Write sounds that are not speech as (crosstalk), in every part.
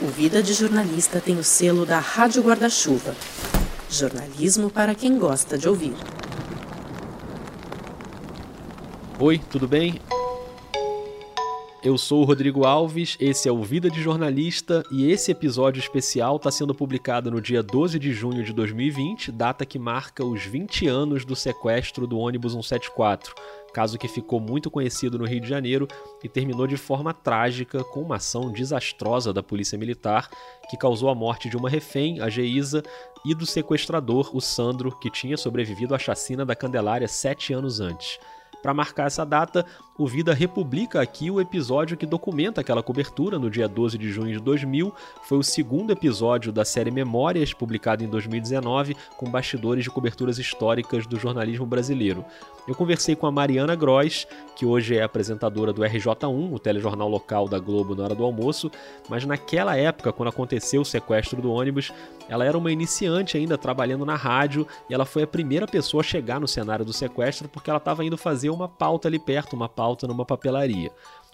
O Vida de Jornalista tem o selo da Rádio Guarda-Chuva. Jornalismo para quem gosta de ouvir. Oi, tudo bem? Eu sou o Rodrigo Alves, esse é o Vida de Jornalista e esse episódio especial está sendo publicado no dia 12 de junho de 2020, data que marca os 20 anos do sequestro do ônibus 174, caso que ficou muito conhecido no Rio de Janeiro e terminou de forma trágica com uma ação desastrosa da Polícia Militar que causou a morte de uma refém, a Geisa, e do sequestrador, o Sandro, que tinha sobrevivido à chacina da Candelária sete anos antes. Para marcar essa data, o Vida republica aqui o episódio que documenta aquela cobertura no dia 12 de junho de 2000. Foi o segundo episódio da série Memórias, publicado em 2019, com bastidores de coberturas históricas do jornalismo brasileiro. Eu conversei com a Mariana Gross, que hoje é apresentadora do RJ1, o telejornal local da Globo na hora do almoço, mas naquela época, quando aconteceu o sequestro do ônibus, ela era uma iniciante ainda trabalhando na rádio e ela foi a primeira pessoa a chegar no cenário do sequestro porque ela estava indo fazer uma pauta ali perto, uma pauta numa papelaria.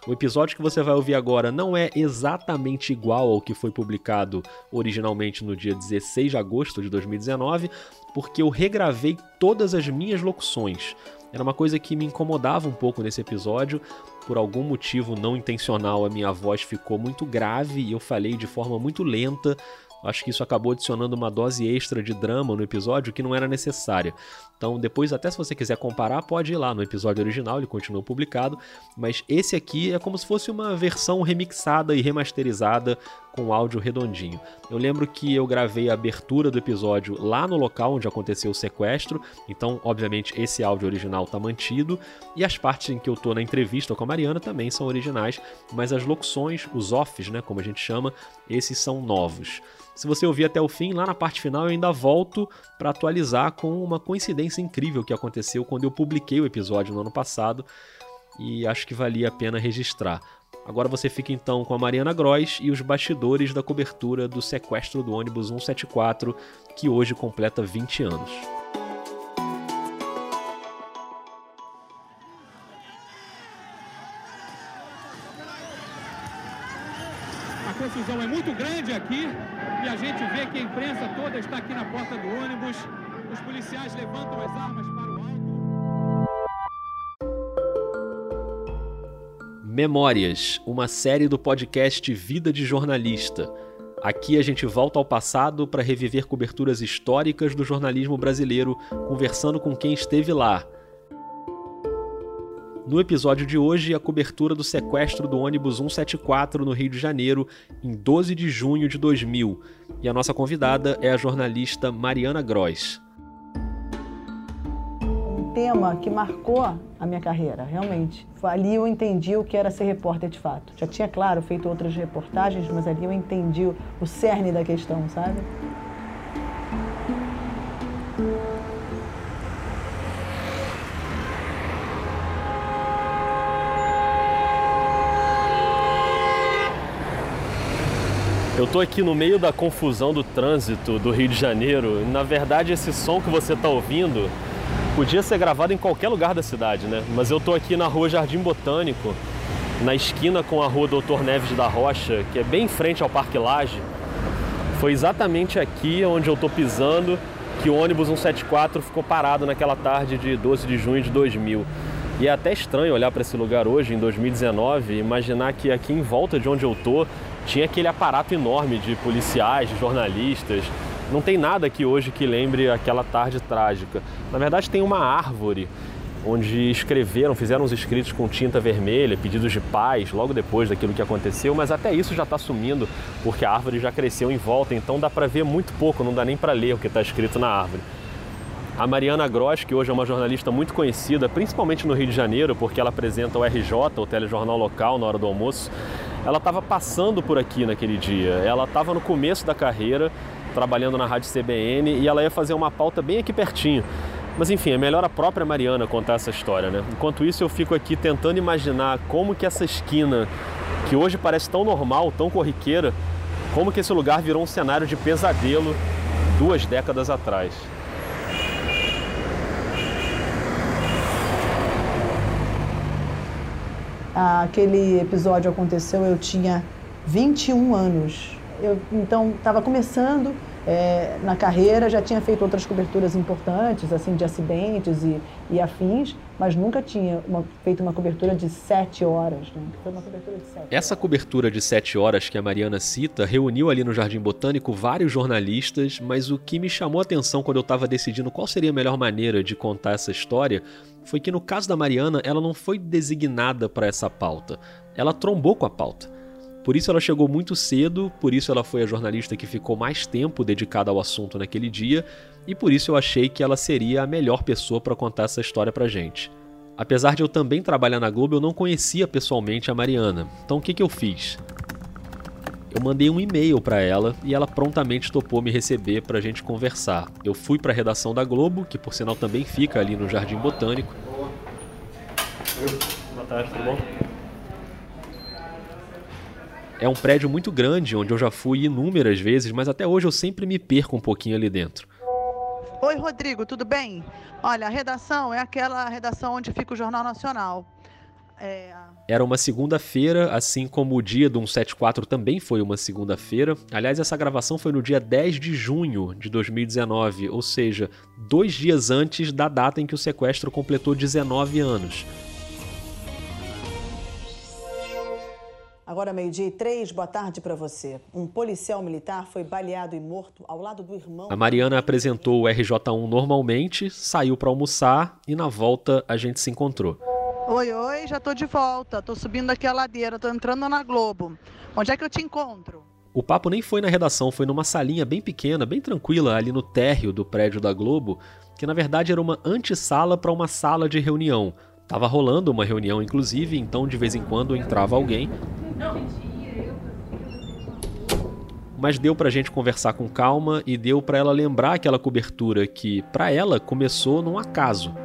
O episódio que você vai ouvir agora não é exatamente igual ao que foi publicado originalmente no dia 16 de agosto de 2019, porque eu regravei todas as minhas locuções. Era uma coisa que me incomodava um pouco nesse episódio. Por algum motivo não intencional, a minha voz ficou muito grave e eu falei de forma muito lenta. Acho que isso acabou adicionando uma dose extra de drama no episódio que não era necessária. Então, depois, até se você quiser comparar, pode ir lá no episódio original, ele continua publicado. Mas esse aqui é como se fosse uma versão remixada e remasterizada com áudio redondinho. Eu lembro que eu gravei a abertura do episódio lá no local onde aconteceu o sequestro, então, obviamente, esse áudio original está mantido. E as partes em que eu tô na entrevista com a Mariana também são originais, mas as locuções, os offs, né, como a gente chama, esses são novos. Se você ouvir até o fim, lá na parte final eu ainda volto para atualizar com uma coincidência incrível que aconteceu quando eu publiquei o episódio no ano passado e acho que valia a pena registrar. Agora você fica então com a Mariana Gross e os bastidores da cobertura do sequestro do ônibus 174, que hoje completa 20 anos. Aqui e a gente vê que a imprensa toda está aqui na porta do ônibus. Os policiais levantam as armas para o alto. Memórias, uma série do podcast Vida de Jornalista. Aqui a gente volta ao passado para reviver coberturas históricas do jornalismo brasileiro, conversando com quem esteve lá, no episódio de hoje, a cobertura do sequestro do ônibus 174 no Rio de Janeiro, em 12 de junho de 2000. E a nossa convidada é a jornalista Mariana Gross. Um tema que marcou a minha carreira, realmente. Ali eu entendi o que era ser repórter de fato. Já tinha, claro, feito outras reportagens, mas ali eu entendi o cerne da questão, sabe? Eu tô aqui no meio da confusão do trânsito do Rio de Janeiro. Na verdade, esse som que você tá ouvindo podia ser gravado em qualquer lugar da cidade, né? Mas eu tô aqui na rua Jardim Botânico, na esquina com a rua Doutor Neves da Rocha, que é bem em frente ao Parque Laje. Foi exatamente aqui onde eu tô pisando que o ônibus 174 ficou parado naquela tarde de 12 de junho de 2000. E é até estranho olhar para esse lugar hoje, em 2019, e imaginar que aqui em volta de onde eu tô tinha aquele aparato enorme de policiais, de jornalistas. Não tem nada aqui hoje que lembre aquela tarde trágica. Na verdade, tem uma árvore onde escreveram, fizeram os escritos com tinta vermelha, pedidos de paz, logo depois daquilo que aconteceu, mas até isso já está sumindo, porque a árvore já cresceu em volta, então dá para ver muito pouco, não dá nem para ler o que está escrito na árvore. A Mariana Gross, que hoje é uma jornalista muito conhecida, principalmente no Rio de Janeiro, porque ela apresenta o RJ, o telejornal local, na hora do almoço, ela estava passando por aqui naquele dia. Ela estava no começo da carreira, trabalhando na Rádio CBN, e ela ia fazer uma pauta bem aqui pertinho. Mas enfim, é melhor a própria Mariana contar essa história, né? Enquanto isso, eu fico aqui tentando imaginar como que essa esquina, que hoje parece tão normal, tão corriqueira, como que esse lugar virou um cenário de pesadelo duas décadas atrás. Aquele episódio aconteceu, eu tinha 21 anos. eu então estava começando é, na carreira, já tinha feito outras coberturas importantes, assim, de acidentes e, e afins, mas nunca tinha uma, feito uma cobertura de sete horas. Né? Foi uma cobertura de sete Essa horas. cobertura de sete horas que a Mariana cita reuniu ali no Jardim Botânico vários jornalistas, mas o que me chamou a atenção quando eu estava decidindo qual seria a melhor maneira de contar essa história foi que no caso da Mariana, ela não foi designada para essa pauta. Ela trombou com a pauta. Por isso ela chegou muito cedo, por isso ela foi a jornalista que ficou mais tempo dedicada ao assunto naquele dia, e por isso eu achei que ela seria a melhor pessoa para contar essa história pra gente. Apesar de eu também trabalhar na Globo, eu não conhecia pessoalmente a Mariana. Então o que, que eu fiz? Eu mandei um e-mail para ela e ela prontamente topou me receber para a gente conversar. Eu fui para a redação da Globo, que por sinal também fica ali no Jardim Botânico. Boa tarde, tudo bom? É um prédio muito grande, onde eu já fui inúmeras vezes, mas até hoje eu sempre me perco um pouquinho ali dentro. Oi, Rodrigo, tudo bem? Olha, a redação é aquela redação onde fica o Jornal Nacional. É... Era uma segunda-feira, assim como o dia do 174 também foi uma segunda-feira. Aliás, essa gravação foi no dia 10 de junho de 2019, ou seja, dois dias antes da data em que o sequestro completou 19 anos. Agora, meio-dia e três, boa tarde para você. Um policial militar foi baleado e morto ao lado do irmão. A Mariana apresentou o RJ1 normalmente, saiu para almoçar e na volta a gente se encontrou. Oi, oi, já tô de volta. Tô subindo aqui a ladeira, tô entrando na Globo. Onde é que eu te encontro? O papo nem foi na redação, foi numa salinha bem pequena, bem tranquila, ali no térreo do prédio da Globo, que na verdade era uma antessala para uma sala de reunião. Tava rolando uma reunião, inclusive, então de vez em quando entrava alguém. Mas deu pra gente conversar com calma e deu para ela lembrar aquela cobertura que, para ela, começou num acaso.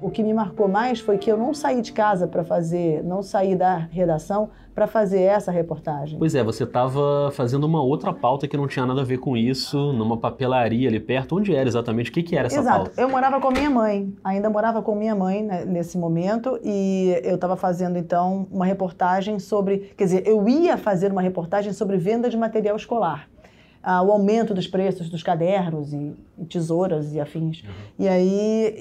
O que me marcou mais foi que eu não saí de casa para fazer, não saí da redação para fazer essa reportagem. Pois é, você estava fazendo uma outra pauta que não tinha nada a ver com isso, numa papelaria ali perto. Onde era exatamente? O que, que era essa Exato. pauta? Eu morava com minha mãe, ainda morava com minha mãe né, nesse momento, e eu estava fazendo então uma reportagem sobre. Quer dizer, eu ia fazer uma reportagem sobre venda de material escolar ah, o aumento dos preços dos cadernos e, e tesouras e afins. Uhum. E aí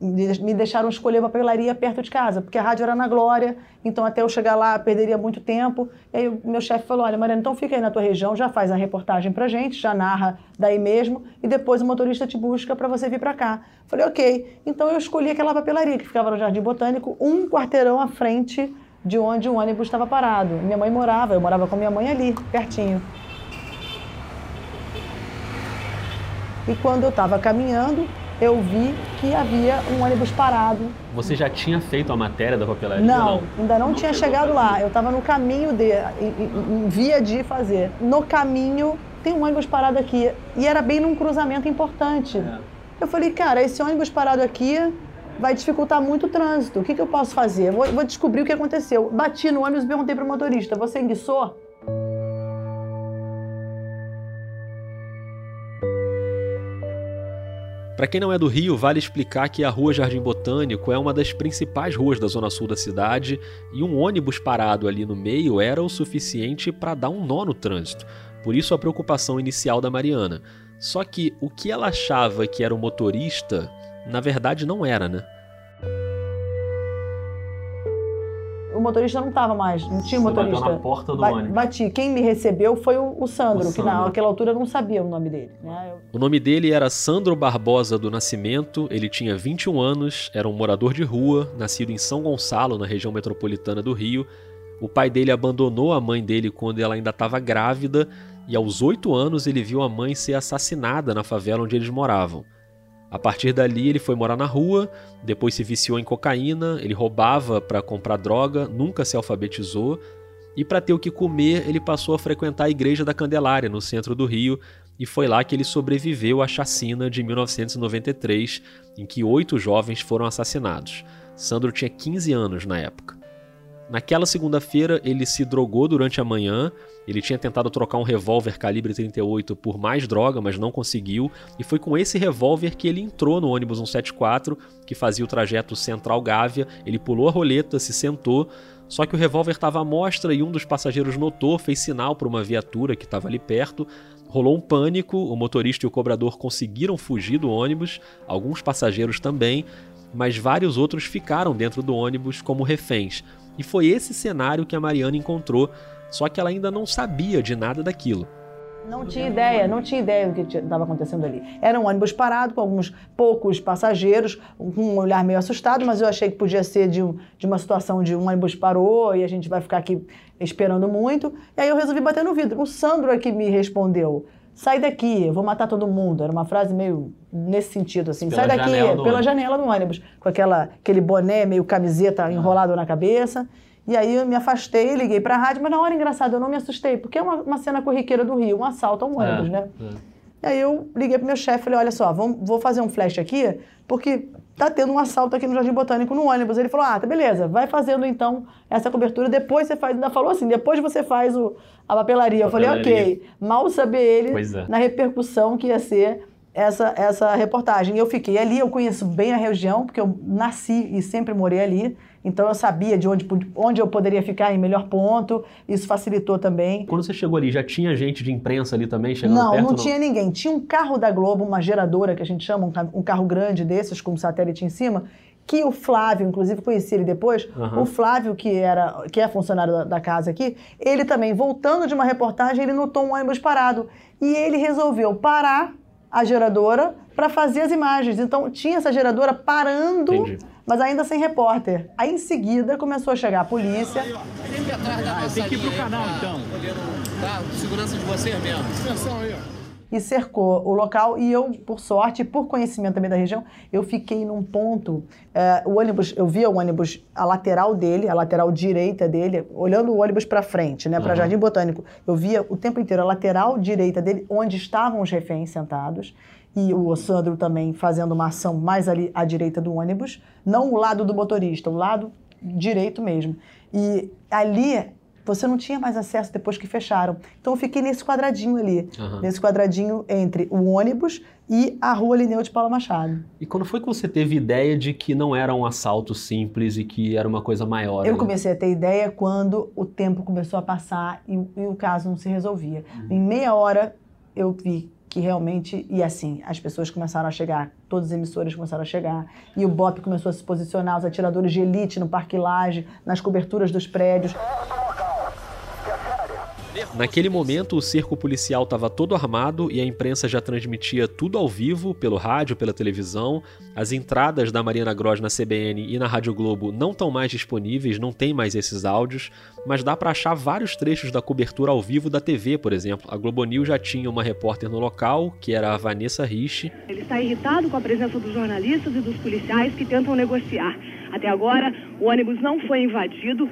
e me deixaram escolher uma papelaria perto de casa, porque a rádio era na Glória, então até eu chegar lá perderia muito tempo. E aí o meu chefe falou, olha Mariana, então fica aí na tua região, já faz a reportagem pra gente, já narra daí mesmo, e depois o motorista te busca para você vir para cá. Falei, ok. Então eu escolhi aquela papelaria que ficava no Jardim Botânico, um quarteirão à frente de onde o ônibus estava parado. Minha mãe morava, eu morava com minha mãe ali, pertinho. E quando eu estava caminhando, eu vi que havia um ônibus parado. Você já tinha feito a matéria da papelaria? Não, não? ainda não, não tinha chegado lá. Eu estava no caminho de, em, em, via de fazer. No caminho tem um ônibus parado aqui e era bem num cruzamento importante. É. Eu falei, cara, esse ônibus parado aqui vai dificultar muito o trânsito. O que, que eu posso fazer? Vou, vou descobrir o que aconteceu. Bati no ônibus e perguntei para o motorista: você enguiçou? Para quem não é do Rio, vale explicar que a Rua Jardim Botânico é uma das principais ruas da zona sul da cidade e um ônibus parado ali no meio era o suficiente para dar um nó no trânsito. Por isso a preocupação inicial da Mariana. Só que o que ela achava que era o motorista, na verdade não era, né? Motorista não estava mais, não tinha Você motorista. Bateu na porta do ba ônibus. Bati. Quem me recebeu foi o, o Sandro, o que Sandro. naquela altura eu não sabia o nome dele. Né? Eu... O nome dele era Sandro Barbosa do Nascimento, ele tinha 21 anos, era um morador de rua, nascido em São Gonçalo, na região metropolitana do Rio. O pai dele abandonou a mãe dele quando ela ainda estava grávida, e aos 8 anos ele viu a mãe ser assassinada na favela onde eles moravam. A partir dali, ele foi morar na rua, depois se viciou em cocaína, ele roubava para comprar droga, nunca se alfabetizou, e para ter o que comer, ele passou a frequentar a Igreja da Candelária, no centro do Rio, e foi lá que ele sobreviveu à chacina de 1993, em que oito jovens foram assassinados. Sandro tinha 15 anos na época. Naquela segunda-feira, ele se drogou durante a manhã. Ele tinha tentado trocar um revólver calibre 38 por mais droga, mas não conseguiu. E foi com esse revólver que ele entrou no ônibus 174, que fazia o trajeto Central Gávea. Ele pulou a roleta, se sentou. Só que o revólver estava à mostra e um dos passageiros notou, fez sinal para uma viatura que estava ali perto. Rolou um pânico, o motorista e o cobrador conseguiram fugir do ônibus, alguns passageiros também, mas vários outros ficaram dentro do ônibus como reféns. E foi esse cenário que a Mariana encontrou, só que ela ainda não sabia de nada daquilo. Não tinha ideia, não tinha ideia do que estava acontecendo ali. Era um ônibus parado com alguns poucos passageiros, com um olhar meio assustado, mas eu achei que podia ser de, um, de uma situação de um ônibus parou e a gente vai ficar aqui esperando muito. E aí eu resolvi bater no vidro. O Sandro é que me respondeu: sai daqui, eu vou matar todo mundo. Era uma frase meio nesse sentido, assim, Pela sai daqui, janela pela janela do ônibus, com aquela, aquele boné meio camiseta enrolado na cabeça. E aí eu me afastei, liguei pra rádio, mas na hora engraçado eu não me assustei, porque é uma, uma cena corriqueira do Rio, um assalto a um ônibus, né? E aí eu liguei pro meu chefe e falei, olha só, vamos, vou fazer um flash aqui, porque tá tendo um assalto aqui no Jardim Botânico no ônibus. Ele falou, ah, tá beleza, vai fazendo então essa cobertura, depois você faz, ainda falou assim, depois você faz o, a papelaria. Eu falei, ok. Mal saber ele é. na repercussão que ia ser essa, essa reportagem. E eu fiquei ali, eu conheço bem a região, porque eu nasci e sempre morei ali, então eu sabia de onde, onde eu poderia ficar em melhor ponto, isso facilitou também. Quando você chegou ali, já tinha gente de imprensa ali também chegando Não, perto? não tinha ninguém. Tinha um carro da Globo, uma geradora que a gente chama, um ca- carro grande desses, com um satélite em cima, que o Flávio, inclusive conheci ele depois, Aham. o Flávio, que, era, que é funcionário da, da casa aqui, ele também, voltando de uma reportagem, ele notou um ônibus parado. E ele resolveu parar a geradora para fazer as imagens. Então tinha essa geradora parando, Entendi. Mas ainda sem repórter. Aí em seguida começou a chegar a polícia. Sempre atrás da nossa tem que ir pro canal, então. Tá, segurança de vocês mesmo. Atenção aí, ó. E cercou o local e eu, por sorte, por conhecimento também da região, eu fiquei num ponto, é, o ônibus, eu via o ônibus, a lateral dele, a lateral direita dele, olhando o ônibus para frente, né, para Aham. Jardim Botânico, eu via o tempo inteiro a lateral direita dele, onde estavam os reféns sentados, e o Sandro também fazendo uma ação mais ali à direita do ônibus, não o lado do motorista, o lado direito mesmo. E ali você não tinha mais acesso depois que fecharam. Então eu fiquei nesse quadradinho ali, Aham. nesse quadradinho entre o ônibus e a rua Lineu de Paula Machado. E quando foi que você teve ideia de que não era um assalto simples e que era uma coisa maior? Eu ali? comecei a ter ideia quando o tempo começou a passar e, e o caso não se resolvia. Em meia hora eu vi que realmente, e assim, as pessoas começaram a chegar, todas as emissoras começaram a chegar, e o BOP começou a se posicionar, os atiradores de elite no Parque Lage, nas coberturas dos prédios. Naquele momento, o cerco policial estava todo armado e a imprensa já transmitia tudo ao vivo, pelo rádio, pela televisão. As entradas da Mariana Gross na CBN e na Rádio Globo não estão mais disponíveis, não tem mais esses áudios, mas dá para achar vários trechos da cobertura ao vivo da TV, por exemplo. A Globo News já tinha uma repórter no local, que era a Vanessa Rich. Ele está irritado com a presença dos jornalistas e dos policiais que tentam negociar. Até agora, o ônibus não foi invadido,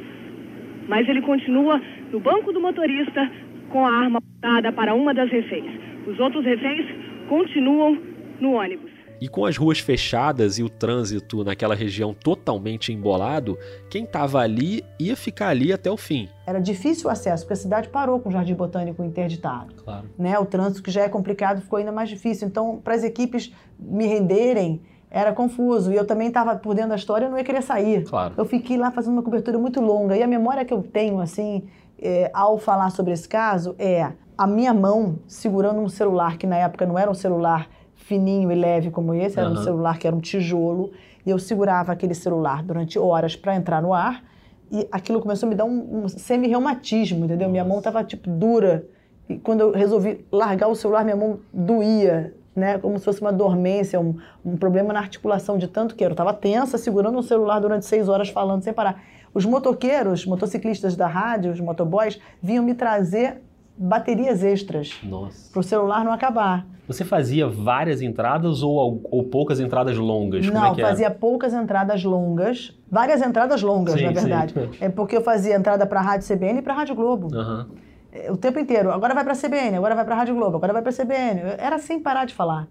mas ele continua no banco do motorista com a arma apontada para uma das reféns. Os outros reféns continuam no ônibus. E com as ruas fechadas e o trânsito naquela região totalmente embolado, quem estava ali ia ficar ali até o fim. Era difícil o acesso, porque a cidade parou com o Jardim Botânico interditado. Claro. né? O trânsito que já é complicado ficou ainda mais difícil. Então, para as equipes me renderem, era confuso. E eu também estava por dentro da história, eu não ia querer sair. Claro. Eu fiquei lá fazendo uma cobertura muito longa. E a memória que eu tenho, assim, é, ao falar sobre esse caso, é a minha mão segurando um celular, que na época não era um celular fininho e leve como esse, era um Aham. celular que era um tijolo. E eu segurava aquele celular durante horas para entrar no ar. E aquilo começou a me dar um, um semi-reumatismo, entendeu? Minha mão estava, tipo, dura. E quando eu resolvi largar o celular, minha mão doía, né? Como se fosse uma dormência, um, um problema na articulação de tanto que eu estava tensa, segurando o celular durante seis horas, falando sem parar. Os motoqueiros, motociclistas da rádio, os motoboys, vinham me trazer baterias extras Nossa. para o celular não acabar. Você fazia várias entradas ou, ou poucas entradas longas? Como Não, é fazia poucas entradas longas, várias entradas longas, Sim, na sim. verdade. É porque eu fazia entrada para a Rádio CBN e para a Rádio Globo. É, o tempo inteiro. Agora vai para a CBN, agora vai para a Rádio Globo, agora vai para a CBN. Era sem parar de falar.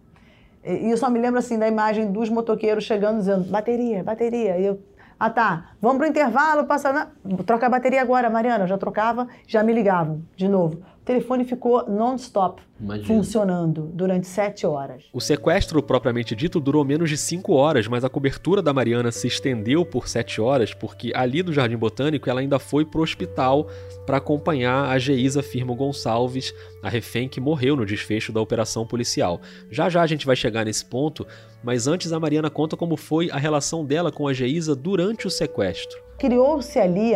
E eu só me lembro assim da imagem dos motoqueiros chegando dizendo bateria, bateria. E eu, ah tá, vamos pro intervalo, passa na... troca a bateria agora, Mariana. Eu já trocava, já me ligavam de novo. Telefone ficou non-stop funcionando durante sete horas. O sequestro propriamente dito durou menos de cinco horas, mas a cobertura da Mariana se estendeu por sete horas, porque ali do Jardim Botânico ela ainda foi pro hospital para acompanhar a Geisa Firmo Gonçalves, a refém que morreu no desfecho da operação policial. Já já a gente vai chegar nesse ponto, mas antes a Mariana conta como foi a relação dela com a Geisa durante o sequestro. Criou-se ali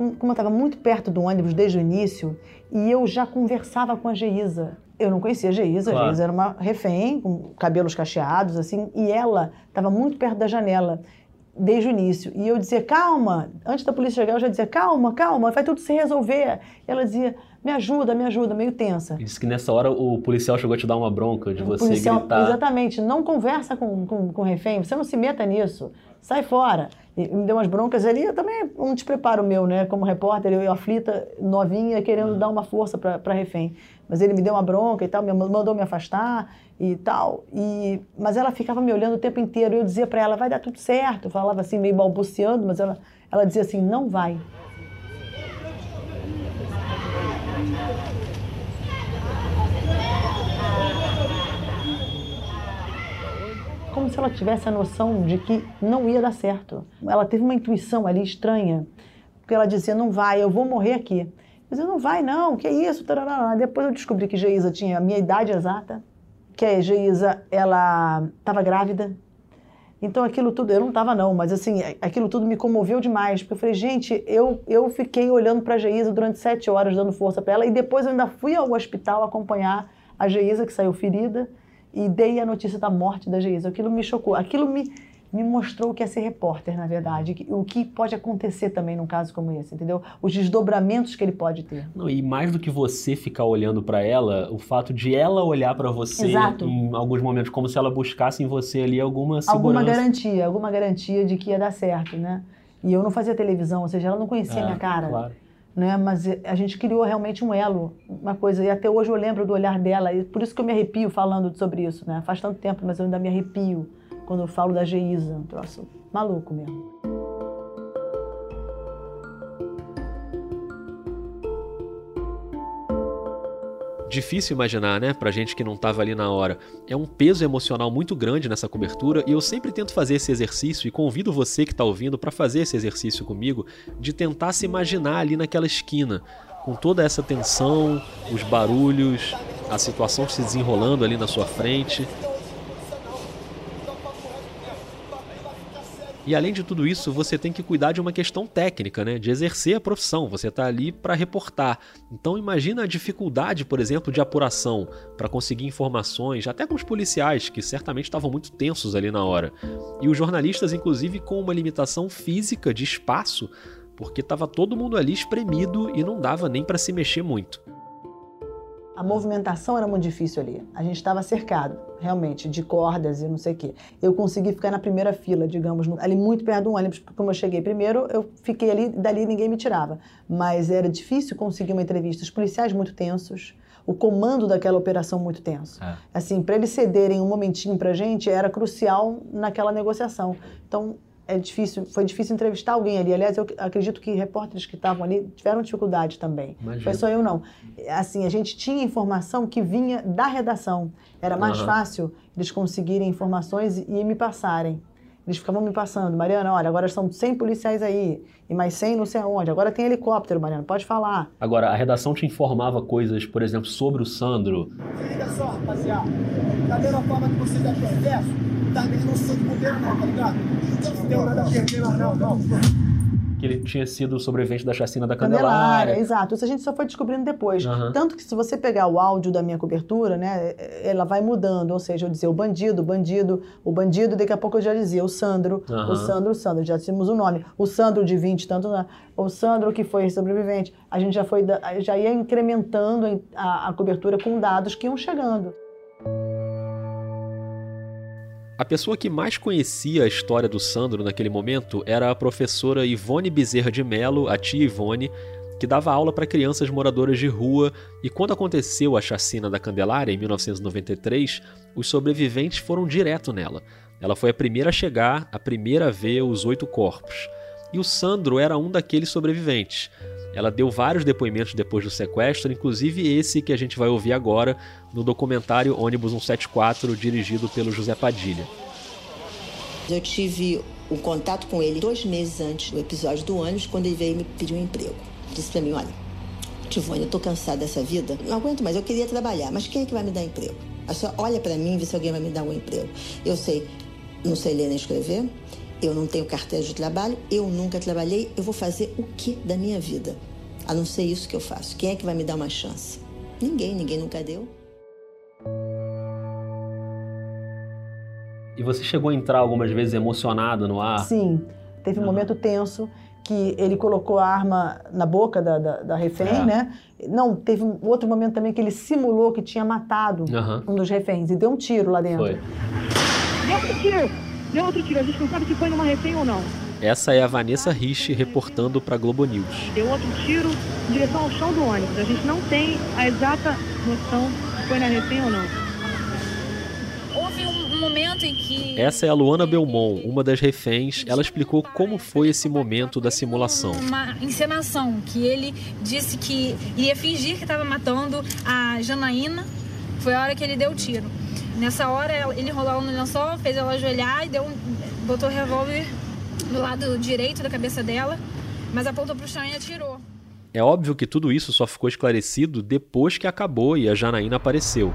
como eu estava muito perto do ônibus desde o início, e eu já conversava com a Geisa. Eu não conhecia a Geisa, claro. a Geisa era uma refém, com cabelos cacheados, assim, e ela estava muito perto da janela desde o início. E eu dizia, calma, antes da polícia chegar, eu já dizia, calma, calma, vai tudo se resolver. E ela dizia, me ajuda, me ajuda, meio tensa. Disse que nessa hora o policial chegou a te dar uma bronca de o você policial, gritar. Exatamente, não conversa com, com, com o refém, você não se meta nisso, sai fora me deu umas broncas ali, eu também um despreparo meu, né? Como repórter, eu, eu aflita, novinha, querendo dar uma força para refém. Mas ele me deu uma bronca e tal, me mandou me afastar e tal. E, mas ela ficava me olhando o tempo inteiro. Eu dizia para ela, vai dar tudo certo. Eu falava assim, meio balbuciando, mas ela, ela dizia assim, não vai. Se ela tivesse a noção de que não ia dar certo. Ela teve uma intuição ali estranha, porque ela dizia: não vai, eu vou morrer aqui. Eu dizia: não vai, não, que isso? Depois eu descobri que Geisa tinha a minha idade exata, que a Geisa ela estava grávida. Então aquilo tudo, eu não estava não, mas assim, aquilo tudo me comoveu demais, porque eu falei, gente, eu, eu fiquei olhando para a Geisa durante sete horas, dando força para ela, e depois eu ainda fui ao hospital acompanhar a Geisa, que saiu ferida, e dei a notícia da morte da Geisa. Aquilo me chocou. Aquilo me, me mostrou o que é ser repórter, na verdade. O que pode acontecer também num caso como esse, entendeu? Os desdobramentos que ele pode ter. Não, e mais do que você ficar olhando para ela, o fato de ela olhar para você Exato. em alguns momentos, como se ela buscasse em você ali alguma segurança. Alguma garantia, alguma garantia de que ia dar certo, né? E eu não fazia televisão, ou seja, ela não conhecia é, minha cara. Claro né? Mas a gente criou realmente um elo, uma coisa. E até hoje eu lembro do olhar dela. E por isso que eu me arrepio falando sobre isso, né? Faz tanto tempo, mas eu ainda me arrepio quando eu falo da Geisa. Um troço maluco mesmo. Difícil imaginar, né? Pra gente que não tava ali na hora. É um peso emocional muito grande nessa cobertura e eu sempre tento fazer esse exercício e convido você que tá ouvindo para fazer esse exercício comigo de tentar se imaginar ali naquela esquina, com toda essa tensão, os barulhos, a situação se desenrolando ali na sua frente. E além de tudo isso, você tem que cuidar de uma questão técnica, né? De exercer a profissão. Você está ali para reportar. Então imagina a dificuldade, por exemplo, de apuração para conseguir informações, até com os policiais, que certamente estavam muito tensos ali na hora. E os jornalistas, inclusive, com uma limitação física de espaço, porque estava todo mundo ali espremido e não dava nem para se mexer muito. A movimentação era muito difícil ali. A gente estava cercado, realmente, de cordas e não sei o quê. Eu consegui ficar na primeira fila, digamos, ali muito perto do ônibus, porque como eu cheguei primeiro, eu fiquei ali, dali ninguém me tirava. Mas era difícil conseguir uma entrevista. Os policiais muito tensos, o comando daquela operação muito tenso. É. Assim, para eles cederem um momentinho para a gente, era crucial naquela negociação. Então, é difícil, foi difícil entrevistar alguém ali. Aliás, eu acredito que repórteres que estavam ali tiveram dificuldade também. Imagina. Foi só eu não. Assim, a gente tinha informação que vinha da redação. Era mais uhum. fácil eles conseguirem informações e, e me passarem. Eles ficavam me passando, Mariana, olha, agora são 100 policiais aí, e mais 100 não sei aonde. Agora tem helicóptero, Mariana, pode falar. Agora, a redação te informava coisas, por exemplo, sobre o Sandro. Liga só, rapaziada. Da mesma forma que você é perverso, também não sou de governo não, tá ligado? Não tenho nada a perder não, não. Que ele tinha sido sobrevivente da chacina da Candelária. Candelária exato. Isso a gente só foi descobrindo depois. Uhum. Tanto que se você pegar o áudio da minha cobertura, né, ela vai mudando. Ou seja, eu dizia o bandido, o bandido, o bandido, daqui a pouco eu já dizia o Sandro, uhum. o Sandro, o Sandro. Já tínhamos o nome. O Sandro de 20, tanto, né? o Sandro que foi sobrevivente. A gente já, foi, já ia incrementando a, a cobertura com dados que iam chegando. A pessoa que mais conhecia a história do Sandro naquele momento era a professora Ivone Bezerra de Mello, a tia Ivone, que dava aula para crianças moradoras de rua, e quando aconteceu a chacina da Candelária, em 1993, os sobreviventes foram direto nela. Ela foi a primeira a chegar, a primeira a ver os oito corpos. E o Sandro era um daqueles sobreviventes. Ela deu vários depoimentos depois do sequestro, inclusive esse que a gente vai ouvir agora no documentário Ônibus 174, dirigido pelo José Padilha. Eu tive um contato com ele dois meses antes do episódio do ônibus, quando ele veio me pedir um emprego. Disse para mim: Olha, Tivone, eu tô cansada dessa vida, não aguento mais, eu queria trabalhar, mas quem é que vai me dar emprego? A senhora olha para mim e vê se alguém vai me dar um emprego. Eu sei, não sei ler nem escrever, eu não tenho carteira de trabalho, eu nunca trabalhei, eu vou fazer o que da minha vida? A não ser isso que eu faço. Quem é que vai me dar uma chance? Ninguém, ninguém nunca deu. E você chegou a entrar algumas vezes emocionada no ar? Sim, teve um uhum. momento tenso que ele colocou a arma na boca da, da, da refém, é. né? Não, teve um outro momento também que ele simulou que tinha matado uhum. um dos reféns e deu um tiro lá dentro. Foi. Deu outro tiro, deu outro tiro. A gente não sabe se foi numa refém ou não. Essa é a Vanessa Rich reportando para Globo News. Deu outro tiro em direção ao chão do ônibus. A gente não tem a exata noção se foi na refém ou não momento em que. Essa é a Luana Belmont, uma das reféns. Ela explicou como foi esse momento da simulação. Uma encenação que ele disse que iria fingir que estava matando a Janaína. Foi a hora que ele deu o tiro. Nessa hora ele rolou no lençol, fez ela ajoelhar e deu um, botou o revólver do lado direito da cabeça dela, mas apontou para o chão e atirou. É óbvio que tudo isso só ficou esclarecido depois que acabou e a Janaína apareceu.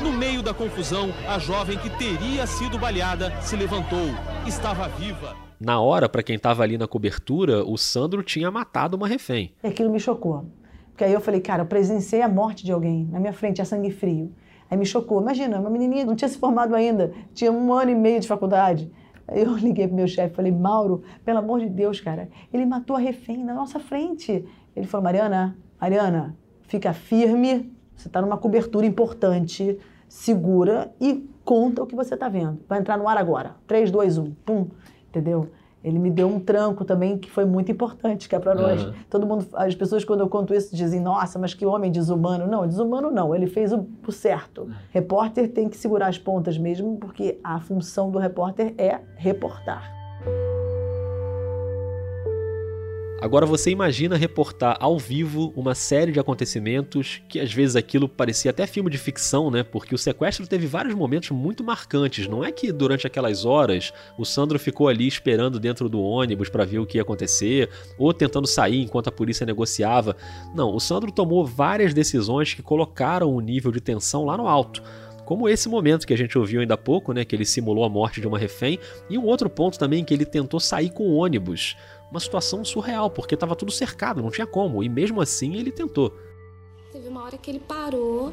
No meio da confusão, a jovem que teria sido baleada se levantou. Estava viva. Na hora, para quem estava ali na cobertura, o Sandro tinha matado uma refém. E aquilo me chocou. Porque aí eu falei, cara, eu presenciei a morte de alguém na minha frente, a sangue frio. Aí me chocou. Imagina, uma menininha não tinha se formado ainda, tinha um ano e meio de faculdade. Eu (laughs) liguei pro meu chefe falei, Mauro, pelo amor de Deus, cara, ele matou a refém na nossa frente. Ele falou, Mariana, Mariana, fica firme, você está numa cobertura importante, segura e conta o que você está vendo. Vai entrar no ar agora. 3, 2, 1. Pum. Entendeu? Ele me deu um tranco também que foi muito importante, que é para nós. Uhum. Todo mundo, as pessoas quando eu conto isso dizem: "Nossa, mas que homem desumano". Não, desumano não, ele fez o, o certo. Uhum. Repórter tem que segurar as pontas mesmo, porque a função do repórter é reportar. Agora você imagina reportar ao vivo uma série de acontecimentos que às vezes aquilo parecia até filme de ficção, né? Porque o sequestro teve vários momentos muito marcantes. Não é que durante aquelas horas o Sandro ficou ali esperando dentro do ônibus para ver o que ia acontecer ou tentando sair enquanto a polícia negociava. Não, o Sandro tomou várias decisões que colocaram o nível de tensão lá no alto como esse momento que a gente ouviu ainda há pouco, né, que ele simulou a morte de uma refém, e um outro ponto também que ele tentou sair com o ônibus uma situação surreal, porque estava tudo cercado, não tinha como, e mesmo assim ele tentou. Teve uma hora que ele parou,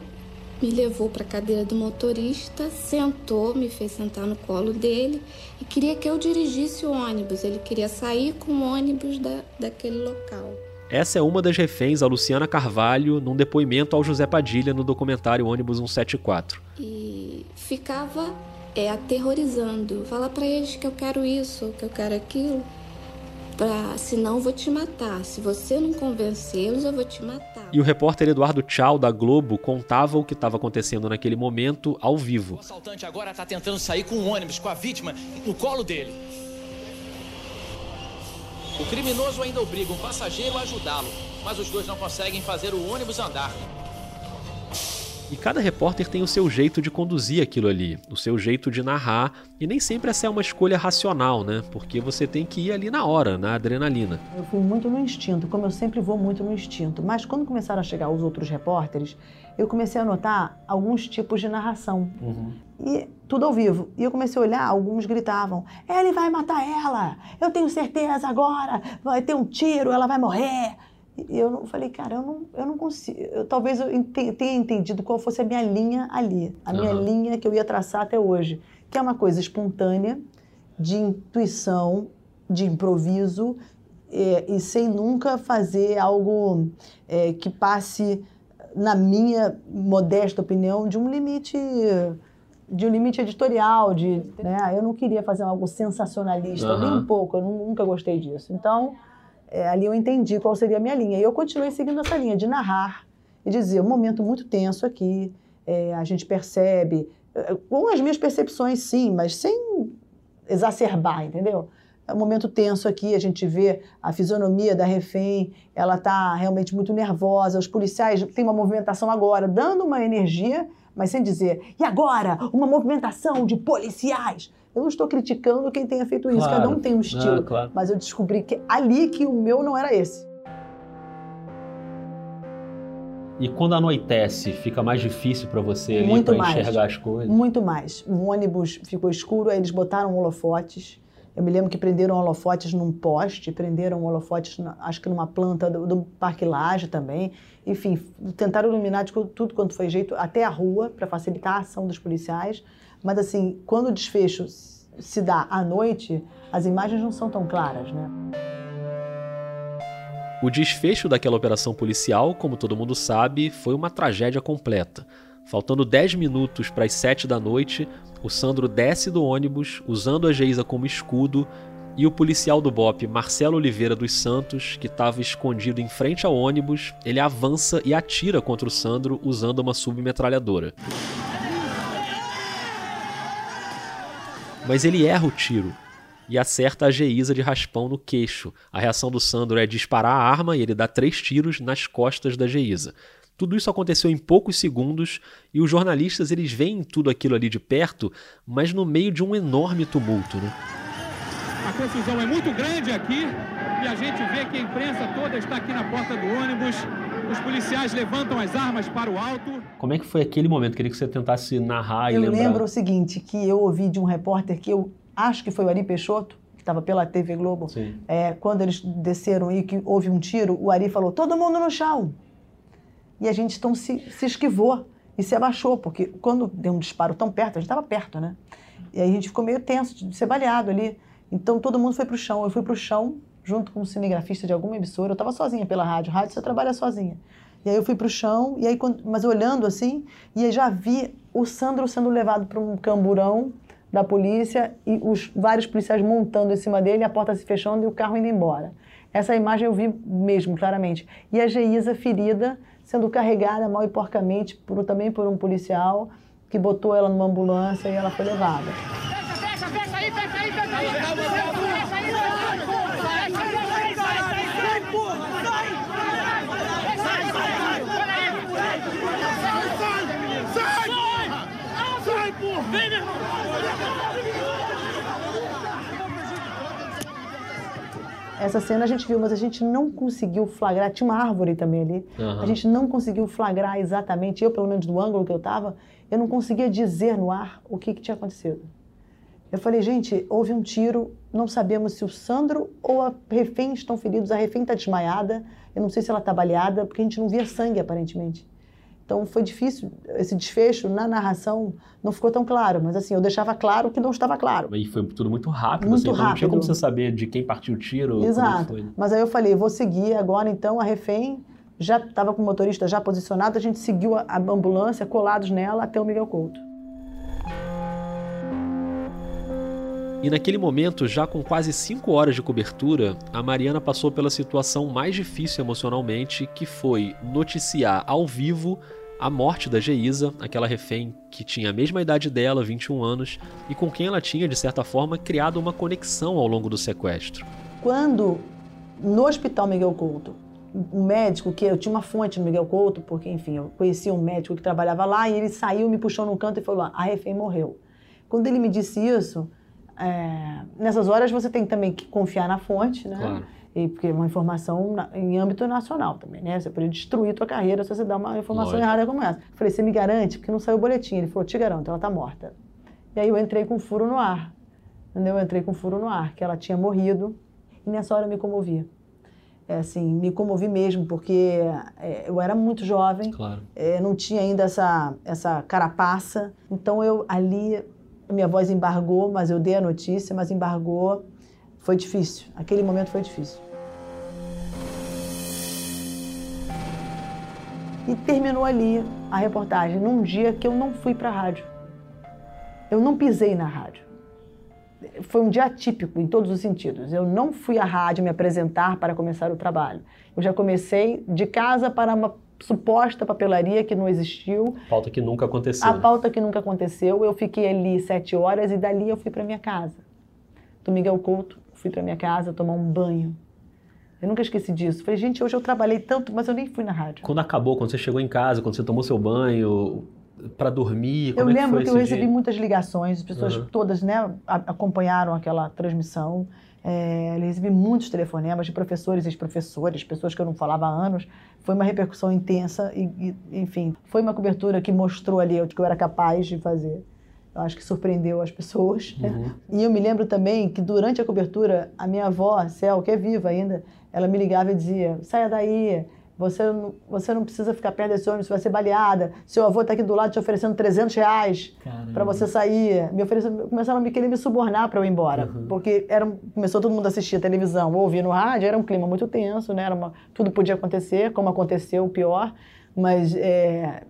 me levou para a cadeira do motorista, sentou, me fez sentar no colo dele e queria que eu dirigisse o ônibus. Ele queria sair com o ônibus da, daquele local. Essa é uma das reféns, a Luciana Carvalho, num depoimento ao José Padilha no documentário Ônibus 174. E ficava é, aterrorizando. Fala para eles que eu quero isso, que eu quero aquilo pra, senão eu vou te matar. Se você não convencê-los, eu vou te matar. E o repórter Eduardo Tchau, da Globo, contava o que estava acontecendo naquele momento ao vivo. O assaltante agora está tentando sair com um ônibus com a vítima no colo dele. O criminoso ainda obriga um passageiro a ajudá-lo, mas os dois não conseguem fazer o ônibus andar. E cada repórter tem o seu jeito de conduzir aquilo ali, o seu jeito de narrar, e nem sempre essa é uma escolha racional, né? Porque você tem que ir ali na hora, na adrenalina. Eu fui muito no instinto, como eu sempre vou muito no instinto. Mas quando começaram a chegar os outros repórteres, eu comecei a notar alguns tipos de narração. Uhum. E tudo ao vivo. E eu comecei a olhar, alguns gritavam: ele vai matar ela, eu tenho certeza agora, vai ter um tiro, ela vai morrer. E eu não, falei, cara, eu não, eu não consigo. Eu, talvez eu tenha entendido qual fosse a minha linha ali, a minha uhum. linha que eu ia traçar até hoje, que é uma coisa espontânea, de intuição, de improviso, é, e sem nunca fazer algo é, que passe, na minha modesta opinião, de um limite de um limite editorial, de, né? Eu não queria fazer algo sensacionalista, uhum. nem um pouco, eu nunca gostei disso. Então, é, ali eu entendi qual seria a minha linha. E eu continuei seguindo essa linha de narrar e dizer, um momento muito tenso aqui, é, a gente percebe, é, com as minhas percepções sim, mas sem exacerbar, entendeu? é um momento tenso aqui, a gente vê a fisionomia da refém, ela está realmente muito nervosa, os policiais têm uma movimentação agora, dando uma energia, mas sem dizer, e agora, uma movimentação de policiais. Eu não estou criticando quem tenha feito isso, Claro. cada um tem um estilo, Ah, claro. mas eu descobri que ali que o meu não era esse. E quando anoitece, fica mais difícil pra você ali Muito mais. enxergar as coisas? Muito mais. O ônibus ficou escuro, aí eles botaram holofotes. Eu me lembro que prenderam holofotes num poste, prenderam holofotes, na- acho que numa planta do, do Parque Lage também. Enfim, tentaram iluminar de tudo quanto foi jeito, até a rua, para facilitar a ação dos policiais. Mas, assim, quando o desfecho se dá à noite, as imagens não são tão claras, né? O desfecho daquela operação policial, como todo mundo sabe, foi uma tragédia completa. Faltando 10 minutos para as 7 da noite, o Sandro desce do ônibus usando a Geisa como escudo e o policial do BOP, Marcelo Oliveira dos Santos, que estava escondido em frente ao ônibus, ele avança e atira contra o Sandro usando uma submetralhadora. Mas ele erra o tiro e acerta a Geisa de raspão no queixo. A reação do Sandro é disparar a arma e ele dá três tiros nas costas da Geisa. Tudo isso aconteceu em poucos segundos e os jornalistas eles veem tudo aquilo ali de perto, mas no meio de um enorme tumulto, né? A confusão é muito grande aqui e a gente vê que a imprensa toda está aqui na porta do ônibus. Os policiais levantam as armas para o alto. Como é que foi aquele momento? Queria que você tentasse narrar e eu lembrar. lembro o seguinte, que eu ouvi de um repórter que eu acho que foi o Ari Peixoto, que estava pela TV Globo, Sim. é, quando eles desceram e que houve um tiro, o Ari falou, todo mundo no chão. E a gente então se, se esquivou e se abaixou, porque quando deu um disparo tão perto, a gente estava perto, né? E aí a gente ficou meio tenso de ser baleado ali. Então todo mundo foi para o chão. Eu fui para o chão, junto com um cinegrafista de alguma emissora. Eu estava sozinha pela rádio. Rádio você trabalha sozinha. E aí eu fui para o chão, e aí, mas olhando assim, e aí já vi o Sandro sendo levado para um camburão da polícia e os vários policiais montando em cima dele, a porta se fechando e o carro indo embora. Essa imagem eu vi mesmo, claramente. E a Geisa ferida, sendo carregada mal e porcamente por, também por um policial que botou ela numa ambulância e ela foi levada. Fecha, fecha fecha aí, fecha aí. Fecha aí, Sai, porra, sai! Sai, sai! Sai! Sai, porra! Vem, meu irmão! Essa cena a gente viu, mas a gente não conseguiu flagrar. Tinha uma árvore também ali. Aham. A gente não conseguiu flagrar exatamente, eu pelo menos do ângulo que eu estava, eu não conseguia dizer no ar o que, que tinha acontecido. Eu falei, gente, houve um tiro, não sabemos se o Sandro ou a refém estão feridos. A refém está desmaiada, eu não sei se ela está baleada, porque a gente não via sangue aparentemente. Então foi difícil, esse desfecho na narração não ficou tão claro, mas assim, eu deixava claro que não estava claro. E foi tudo muito rápido, Muito assim, então não tinha como rápido. você saber de quem partiu o tiro. Exato. Mas aí eu falei, vou seguir agora então a refém já estava com o motorista já posicionado, a gente seguiu a, a ambulância colados nela até o Miguel Couto. E naquele momento, já com quase 5 horas de cobertura, a Mariana passou pela situação mais difícil emocionalmente, que foi noticiar ao vivo a morte da Geisa, aquela refém que tinha a mesma idade dela, 21 anos, e com quem ela tinha, de certa forma, criado uma conexão ao longo do sequestro. Quando no Hospital Miguel Couto, um médico que eu tinha uma fonte no Miguel Couto, porque enfim, eu conhecia um médico que trabalhava lá e ele saiu, me puxou no canto e falou: "A refém morreu". Quando ele me disse isso, é, nessas horas você tem também que confiar na fonte, né? Claro. E porque é uma informação na- em âmbito nacional também, né? Você pode destruir tua carreira se você dá uma informação Lógico. errada como essa. Eu falei, você me garante? Porque não saiu o boletim. Ele falou, te garanto, ela tá morta. E aí eu entrei com furo no ar. Entendeu? Eu entrei com furo no ar, que ela tinha morrido. E nessa hora eu me comovi. É assim, me comovi mesmo, porque é, eu era muito jovem. Claro. É, não tinha ainda essa, essa carapaça. Então eu ali, minha voz embargou, mas eu dei a notícia, mas embargou. Foi difícil. Aquele momento foi difícil. E terminou ali a reportagem, num dia que eu não fui para a rádio. Eu não pisei na rádio. Foi um dia atípico em todos os sentidos. Eu não fui à rádio me apresentar para começar o trabalho. Eu já comecei de casa para uma suposta papelaria que não existiu, Pauta que nunca aconteceu. a pauta que nunca aconteceu. Eu fiquei ali sete horas e dali eu fui para minha casa. Do Miguel Couto, fui para minha casa tomar um banho. Eu nunca esqueci disso. Falei, gente, hoje eu trabalhei tanto, mas eu nem fui na rádio. Quando acabou, quando você chegou em casa, quando você tomou seu banho, para dormir, eu como lembro é que foi que esse eu recebi dia? muitas ligações, as pessoas Uhum. todas né, acompanharam aquela transmissão. É, recebi muitos telefonemas de professores e ex-professores, pessoas que eu não falava há anos. Foi uma repercussão intensa e, e, enfim, foi uma cobertura que mostrou ali o que eu era capaz de fazer. Eu acho que surpreendeu as pessoas. né? Uhum. E eu me lembro também que durante a cobertura, a minha avó, Cel, que é viva ainda, ela me ligava e dizia: saia daí, você não, você não precisa ficar perto desse ônibus, você vai ser baleada. Seu avô está aqui do lado te oferecendo 300 reais para você sair. Me oferecendo, começaram a me querer me subornar para eu ir embora. Porque era, começou todo mundo a assistir a televisão ou ouvir no rádio, era um clima muito tenso, né? Era uma- tudo podia acontecer, como aconteceu, o pior. Mas é,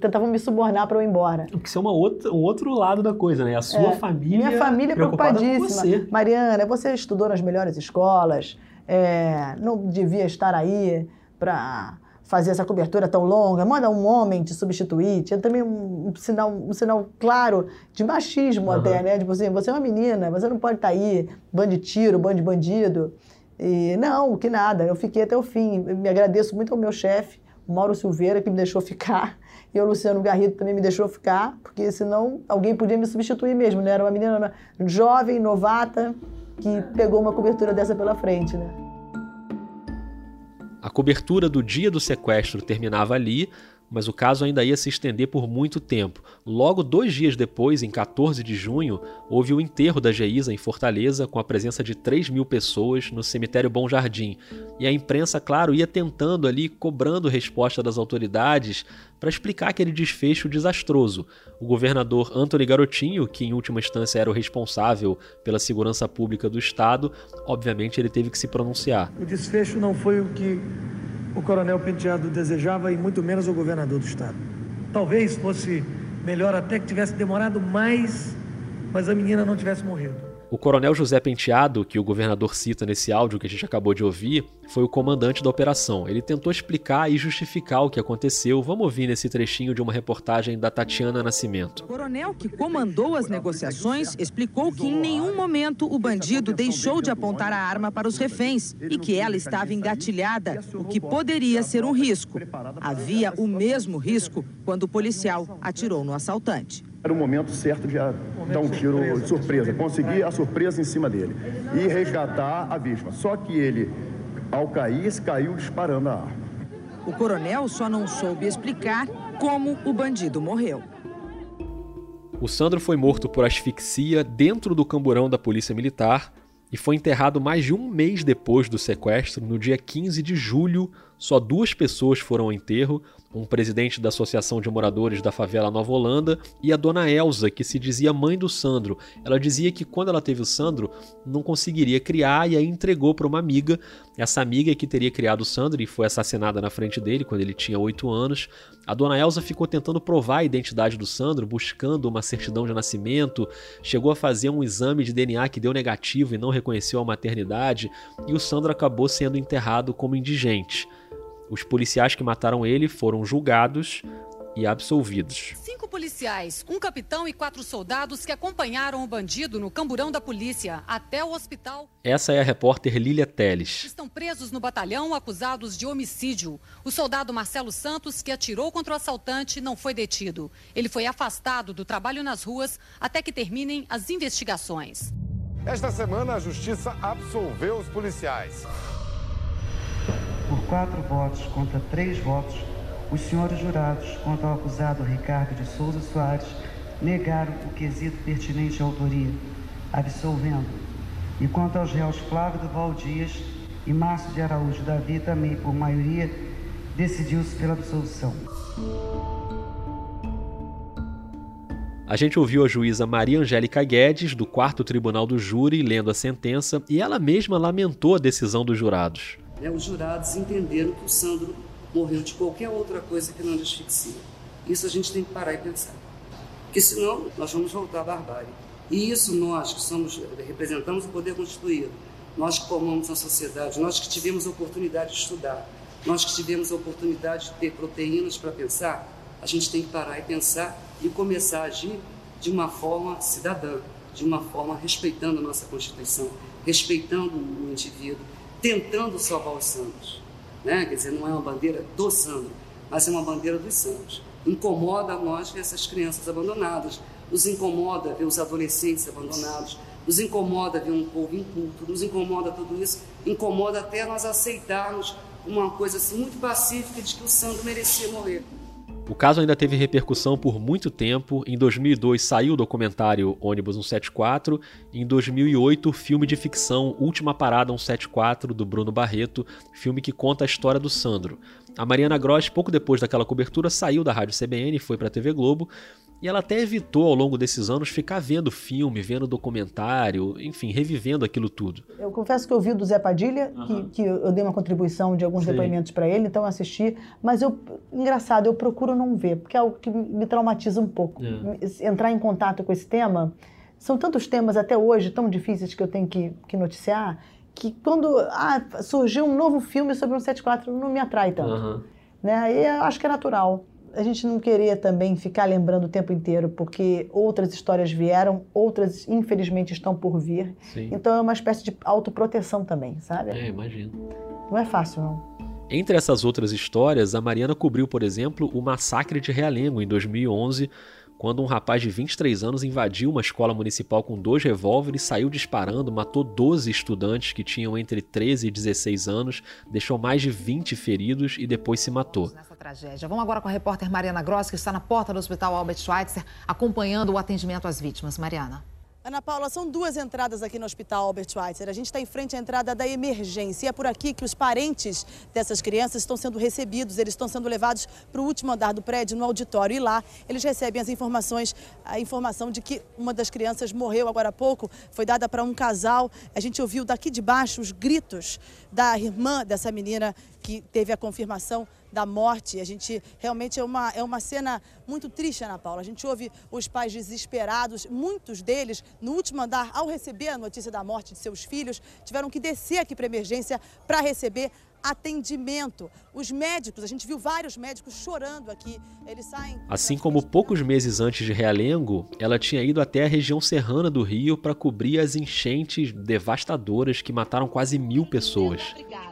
tentavam me subornar para eu ir embora. Porque isso é uma outra, um outro lado da coisa, né? A sua É, família. Minha família é preocupadíssima. você. Mariana, você estudou nas melhores escolas, é, não devia estar aí para fazer essa cobertura tão longa. Manda um homem te substituir. Tinha também um, um sinal, um sinal claro de machismo Aham. até, né? Tipo assim, você é uma menina, você não pode estar aí, bando de tiro, bando de bandido. E não, que nada, eu fiquei até o fim. Eu me agradeço muito ao meu chefe, Mauro Silveira, que me deixou ficar. (laughs) E o Luciano Garrido também me deixou ficar, porque senão alguém podia me substituir mesmo, né? Era uma menina jovem, novata, que pegou uma cobertura dessa pela frente, né? A cobertura do dia do sequestro terminava ali, mas o caso ainda ia se estender por muito tempo. Logo dois dias depois, em 14 de junho, houve o enterro da Geisa em Fortaleza, com a presença de 3 mil pessoas no cemitério Bom Jardim. E a imprensa, claro, ia tentando ali, cobrando resposta das autoridades para explicar aquele desfecho desastroso. O governador Antony Garotinho, que em última instância era o responsável pela segurança pública do estado, obviamente ele teve que se pronunciar. O desfecho não foi o que o coronel Penteado desejava e muito menos o governador do estado. Talvez fosse melhor até que tivesse demorado mais, mas a menina não tivesse morrido. O coronel José Penteado, que o governador cita nesse áudio que a gente acabou de ouvir, foi o comandante da operação. Ele tentou explicar e justificar o que aconteceu. Vamos ouvir nesse trechinho de uma reportagem da Tatiana Nascimento. O coronel que comandou as negociações explicou que em nenhum momento o bandido deixou de apontar a arma para os reféns e que ela estava engatilhada, o que poderia ser um risco. Havia o mesmo risco quando o policial atirou no assaltante. Era o momento certo de dar um tiro de surpresa, conseguir a surpresa em cima dele e resgatar a vítima. Só que ele, ao cair, caiu disparando a arma. O coronel só não soube explicar como o bandido morreu. O Sandro foi morto por asfixia dentro do camburão da Polícia Militar e foi enterrado mais de um mês depois do sequestro, no dia 15 de julho. Só duas pessoas foram ao enterro: um presidente da Associação de Moradores da Favela Nova Holanda e a dona Elza, que se dizia mãe do Sandro. Ela dizia que quando ela teve o Sandro, não conseguiria criar e aí entregou para uma amiga. Essa amiga que teria criado o Sandro e foi assassinada na frente dele quando ele tinha 8 anos. A dona Elza ficou tentando provar a identidade do Sandro, buscando uma certidão de nascimento, chegou a fazer um exame de DNA que deu negativo e não reconheceu a maternidade, e o Sandro acabou sendo enterrado como indigente. Os policiais que mataram ele foram julgados e absolvidos. Cinco policiais, um capitão e quatro soldados que acompanharam o bandido no camburão da polícia até o hospital Essa é a repórter Lília Teles. estão presos no batalhão acusados de homicídio. O soldado Marcelo Santos, que atirou contra o assaltante, não foi detido. Ele foi afastado do trabalho nas ruas até que terminem as investigações. Esta semana, a justiça absolveu os policiais. Por quatro votos contra três votos, os senhores jurados, quanto ao acusado Ricardo de Souza Soares, negaram o quesito pertinente à autoria, absolvendo. E quanto aos réus Flávio Duval Dias e Márcio de Araújo Davi, também por maioria, decidiu-se pela absolvição. A gente ouviu a juíza Maria Angélica Guedes, do quarto tribunal do júri, lendo a sentença, e ela mesma lamentou a decisão dos jurados. Né, os jurados entenderam que o Sandro morreu de qualquer outra coisa que não de asfixia. Isso a gente tem que parar e pensar. Porque senão nós vamos voltar à barbárie. E isso nós que somos, representamos o poder constituído, nós que formamos a sociedade, nós que tivemos a oportunidade de estudar, nós que tivemos a oportunidade de ter proteínas para pensar, a gente tem que parar e pensar e começar a agir de uma forma cidadã, de uma forma respeitando a nossa Constituição, respeitando o indivíduo, tentando salvar os santos. Né? Quer dizer, não é uma bandeira do Sandro, mas é uma bandeira dos santos. Incomoda a nós ver essas crianças abandonadas, nos incomoda ver os adolescentes abandonados, nos incomoda ver um povo inculto, nos incomoda tudo isso, incomoda até nós aceitarmos uma coisa assim muito pacífica de que o Sandro merecia morrer. O caso ainda teve repercussão por muito tempo. Em 2002 saiu o documentário Ônibus 174. Em 2008, o filme de ficção Última Parada 174, do Bruno Barreto, filme que conta a história do Sandro. A Mariana Gross, pouco depois daquela cobertura, saiu da Rádio CBN e foi para a TV Globo. E ela até evitou ao longo desses anos ficar vendo filme, vendo documentário, enfim, revivendo aquilo tudo. Eu confesso que eu vi do Zé Padilha, uhum. que, que, eu dei uma contribuição de alguns Sim. depoimentos para ele, então eu assisti. Mas eu, engraçado, eu procuro não ver, porque é algo que me traumatiza um pouco. É. Entrar em contato com esse tema. São tantos temas até hoje tão difíceis que eu tenho que, que noticiar, que quando ah, surgiu um novo filme sobre um 74 não me atrai tanto. Uhum. Né? E eu acho que é natural a gente não queria também ficar lembrando o tempo inteiro, porque outras histórias vieram, outras infelizmente estão por vir. Sim. Então é uma espécie de autoproteção também, sabe? É, imagino. Não é fácil, não. Entre essas outras histórias, a Mariana cobriu, por exemplo, o massacre de Realengo em 2011, quando um rapaz de 23 anos invadiu uma escola municipal com dois revólveres, saiu disparando, matou 12 estudantes que tinham entre 13 e 16 anos, deixou mais de 20 feridos e depois se matou. Nessa tragédia. Vamos agora com a repórter Mariana Gross, que está na porta do Hospital Albert Schweitzer, acompanhando o atendimento às vítimas. Mariana. Ana Paula, são duas entradas aqui no Hospital Albert Schweitzer. A gente está em frente à entrada da emergência. É por aqui que os parentes dessas crianças estão sendo recebidos. Eles estão sendo levados para o último andar do prédio, no auditório. E lá eles recebem as informações, a informação de que uma das crianças morreu agora há pouco. Foi dada para um casal. A gente ouviu daqui de baixo os gritos da irmã dessa menina que teve a confirmação da morte. A gente realmente é uma, é uma cena muito triste, Ana Paula. A gente ouve os pais desesperados, muitos deles, no último andar, ao receber a notícia da morte de seus filhos, tiveram que descer aqui para a emergência para receber atendimento. Os médicos, a gente viu vários médicos chorando aqui. Eles saem. Assim como poucos meses antes de Realengo, ela tinha ido até a região serrana do Rio para cobrir as enchentes devastadoras que mataram quase mil pessoas. Obrigados.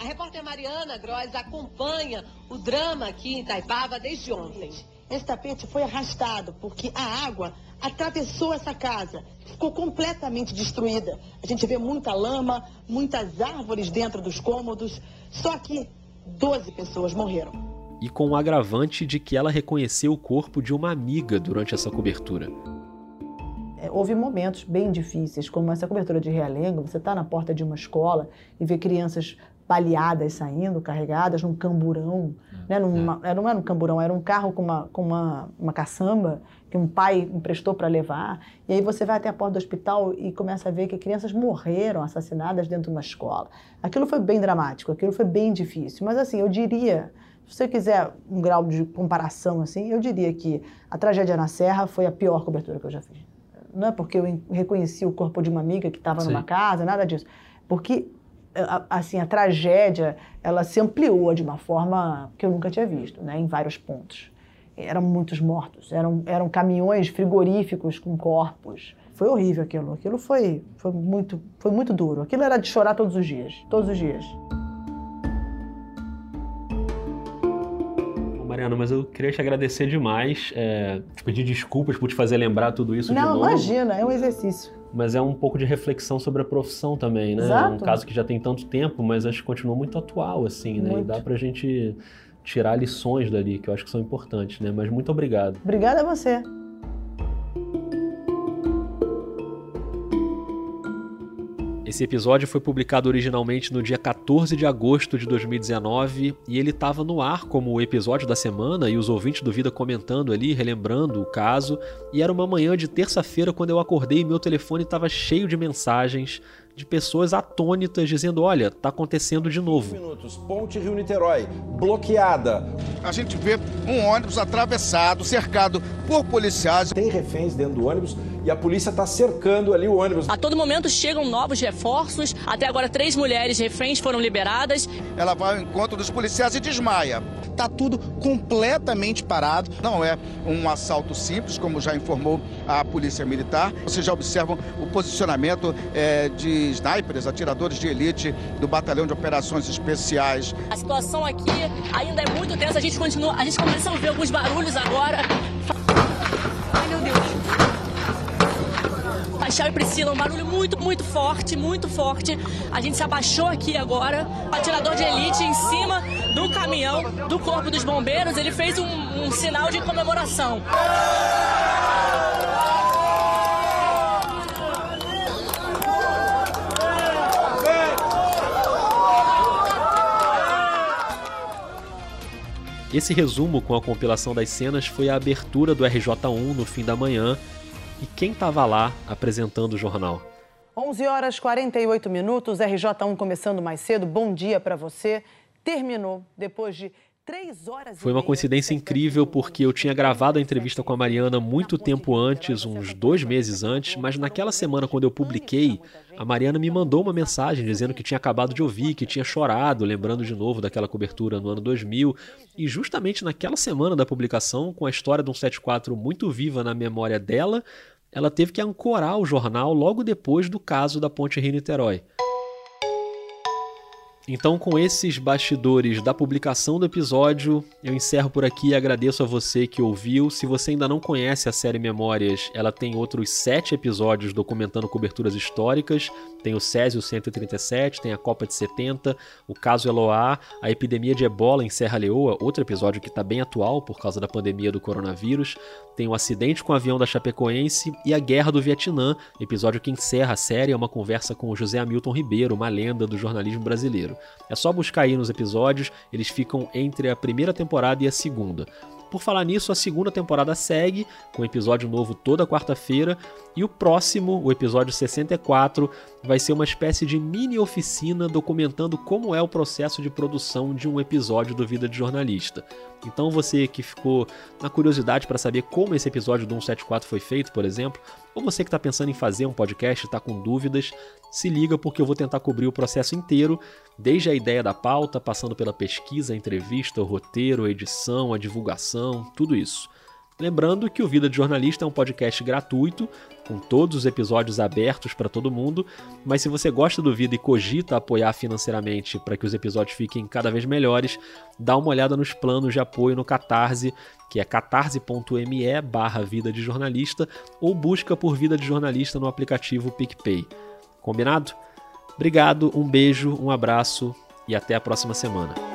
A repórter Mariana Gross acompanha o drama aqui em Itaipava desde ontem. Esse tapete foi arrastado porque a água atravessou essa casa, ficou completamente destruída. A gente vê muita lama, muitas árvores dentro dos cômodos. Só que 12 pessoas morreram. E com o agravante de que ela reconheceu o corpo de uma amiga durante essa cobertura. É, houve momentos bem difíceis, como essa cobertura de Realengo. Você está na porta de uma escola e vê crianças baleadas saindo, carregadas num camburão. Né? Numa, é. Não era um camburão, era um carro com uma, com uma, uma caçamba que um pai emprestou para levar. E aí você vai até a porta do hospital e começa a ver que crianças morreram assassinadas dentro de uma escola. Aquilo foi bem dramático, aquilo foi bem difícil. Mas assim, eu diria, se você quiser um grau de comparação assim, eu diria que a tragédia na Serra foi a pior cobertura que eu já fiz. Não é porque eu reconheci o corpo de uma amiga que estava numa casa, nada disso. Porque assim, a tragédia, ela se ampliou de uma forma que eu nunca tinha visto, né, em vários pontos. Eram muitos mortos, eram, eram caminhões frigoríficos com corpos. Foi horrível aquilo, aquilo foi, foi, muito, foi muito duro. Aquilo era de chorar todos os dias, todos os dias. Mariana, mas eu queria te agradecer demais, é, te pedir desculpas por te fazer lembrar tudo isso Não, de novo. Não, imagina, é um exercício mas é um pouco de reflexão sobre a profissão também, né? Exato. É um caso que já tem tanto tempo, mas acho que continua muito atual, assim, né? Muito. E dá pra gente tirar lições dali, que eu acho que são importantes, né? Mas muito obrigado. Obrigada a você. Esse episódio foi publicado originalmente no dia 14 de agosto de 2019 e ele estava no ar como o episódio da semana e os ouvintes do Vida comentando ali, relembrando o caso. E era uma manhã de terça-feira quando eu acordei e meu telefone estava cheio de mensagens de pessoas atônitas dizendo: olha, tá acontecendo de novo. Minutos, Ponte Rio Niterói, bloqueada. A gente vê um ônibus atravessado, cercado por policiais. Tem reféns dentro do ônibus e a polícia está cercando ali o ônibus. A todo momento chegam novos reforços. Até agora, três mulheres reféns foram liberadas. Ela vai ao encontro dos policiais e desmaia está tudo completamente parado. Não é um assalto simples, como já informou a Polícia Militar. Vocês já observam o posicionamento é, de snipers, atiradores de elite do Batalhão de Operações Especiais. A situação aqui ainda é muito tensa, a gente continua, a gente começa a ouvir alguns barulhos agora. Ai, meu Deus. Paixão e Priscila, um barulho muito, muito forte, muito forte. A gente se abaixou aqui agora. O atirador de elite em cima do caminhão do Corpo dos Bombeiros, ele fez um, um sinal de comemoração. Esse resumo com a compilação das cenas foi a abertura do RJ1 no fim da manhã. E quem estava lá apresentando o jornal? 11 horas 48 minutos, RJ1 começando mais cedo. Bom dia para você. Terminou depois de. Foi uma coincidência incrível porque eu tinha gravado a entrevista com a Mariana muito tempo antes, uns dois meses antes, mas naquela semana, quando eu publiquei, a Mariana me mandou uma mensagem dizendo que tinha acabado de ouvir, que tinha chorado, lembrando de novo daquela cobertura no ano 2000. E justamente naquela semana da publicação, com a história do 174 muito viva na memória dela, ela teve que ancorar o jornal logo depois do caso da Ponte Rio-Niterói. Então, com esses bastidores da publicação do episódio, eu encerro por aqui e agradeço a você que ouviu. Se você ainda não conhece a série Memórias, ela tem outros sete episódios documentando coberturas históricas. Tem o Césio 137, tem a Copa de 70, o caso Eloá, a epidemia de ebola em Serra Leoa, outro episódio que está bem atual por causa da pandemia do coronavírus. Tem o acidente com o avião da Chapecoense e a Guerra do Vietnã, episódio que encerra a série, é uma conversa com o José Hamilton Ribeiro, uma lenda do jornalismo brasileiro. É só buscar aí nos episódios, eles ficam entre a primeira temporada e a segunda. Por falar nisso, a segunda temporada segue, com episódio novo toda quarta-feira, e o próximo, o episódio 64, vai ser uma espécie de mini oficina documentando como é o processo de produção de um episódio do Vida de Jornalista. Então você que ficou na curiosidade para saber como esse episódio do 174 foi feito, por exemplo, ou você que está pensando em fazer um podcast e está com dúvidas, se liga porque eu vou tentar cobrir o processo inteiro, desde a ideia da pauta, passando pela pesquisa, a entrevista, o roteiro, a edição, a divulgação, tudo isso. Lembrando que o Vida de Jornalista é um podcast gratuito, com todos os episódios abertos para todo mundo, mas se você gosta do Vida e cogita apoiar financeiramente para que os episódios fiquem cada vez melhores, dá uma olhada nos planos de apoio no Catarse, que é catarse.me barra Vida de Jornalista, ou busca por Vida de Jornalista no aplicativo PicPay. Combinado? Obrigado, um beijo, um abraço e até a próxima semana.